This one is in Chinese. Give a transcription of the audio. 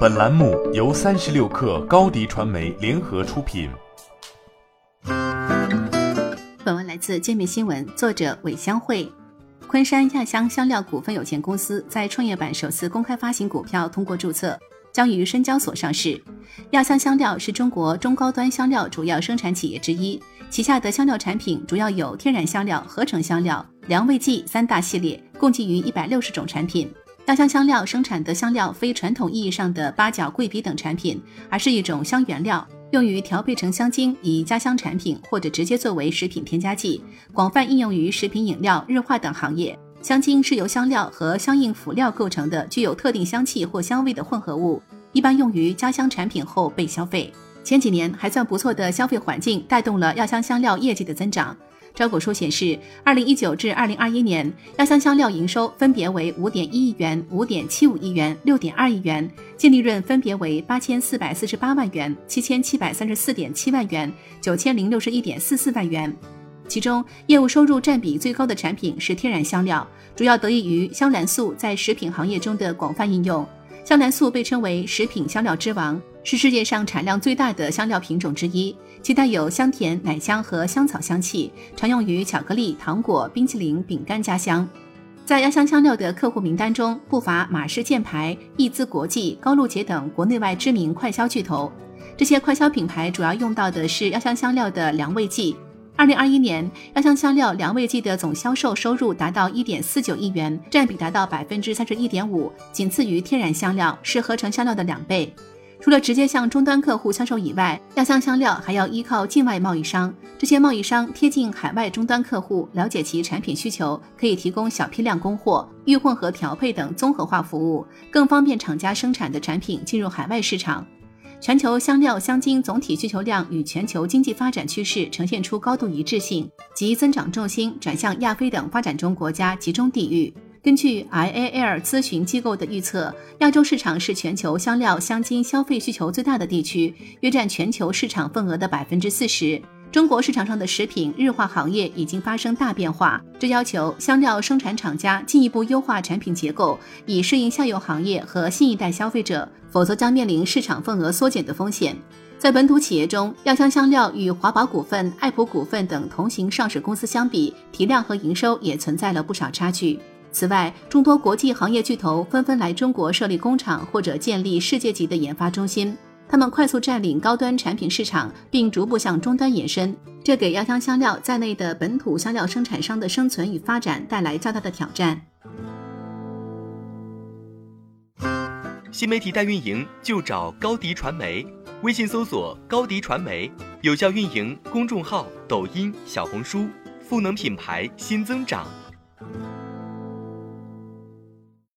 本栏目由三十六氪高低传媒联合出品。本文来自界面新闻，作者韦香慧。昆山亚香香料股份有限公司在创业板首次公开发行股票通过注册，将于深交所上市。亚香香料是中国中高端香料主要生产企业之一，旗下的香料产品主要有天然香料、合成香料、凉味剂三大系列，共计逾一百六十种产品。亚香香料生产的香料非传统意义上的八角、桂皮等产品，而是一种香原料，用于调配成香精，以加香产品或者直接作为食品添加剂，广泛应用于食品饮料、日化等行业。香精是由香料和相应辅料构成的，具有特定香气或香味的混合物，一般用于加香产品后被消费。前几年还算不错的消费环境，带动了药香香料业绩的增长。招股书显示，二零一九至二零二一年，药香香料营收分别为五点一亿元、五点七五亿元、六点二亿元，净利润分别为八千四百四十八万元、七千七百三十四点七万元、九千零六十一点四四万元。其中，业务收入占比最高的产品是天然香料，主要得益于香兰素在食品行业中的广泛应用。香兰素被称为食品香料之王，是世界上产量最大的香料品种之一。其带有香甜、奶香和香草香气，常用于巧克力、糖果、冰淇淋、饼干加香。在压香香料的客户名单中，不乏马氏箭牌、易资国际、高露洁等国内外知名快消巨头。这些快消品牌主要用到的是压香香料的凉味剂。二零二一年，压香香料凉味剂的总销售收入达到一点四九亿元，占比达到百分之三十一点五，仅次于天然香料，是合成香料的两倍。除了直接向终端客户销售以外，亚香香料还要依靠境外贸易商。这些贸易商贴近海外终端客户，了解其产品需求，可以提供小批量供货、预混合调配等综合化服务，更方便厂家生产的产品进入海外市场。全球香料香精总体需求量与全球经济发展趋势呈现出高度一致性，即增长重心转向亚非等发展中国家集中地域。根据 IAL 咨询机构的预测，亚洲市场是全球香料香精消费需求最大的地区，约占全球市场份额的百分之四十。中国市场上的食品日化行业已经发生大变化，这要求香料生产厂家进一步优化产品结构，以适应下游行业和新一代消费者，否则将面临市场份额缩减的风险。在本土企业中，亚香香料与华宝股份、爱普股份等同行上市公司相比，体量和营收也存在了不少差距。此外，众多国际行业巨头纷纷来中国设立工厂或者建立世界级的研发中心，他们快速占领高端产品市场，并逐步向终端延伸，这给亚香香料在内的本土香料生产商的生存与发展带来较大的挑战。新媒体代运营就找高迪传媒，微信搜索高迪传媒，有效运营公众号、抖音、小红书，赋能品牌新增长。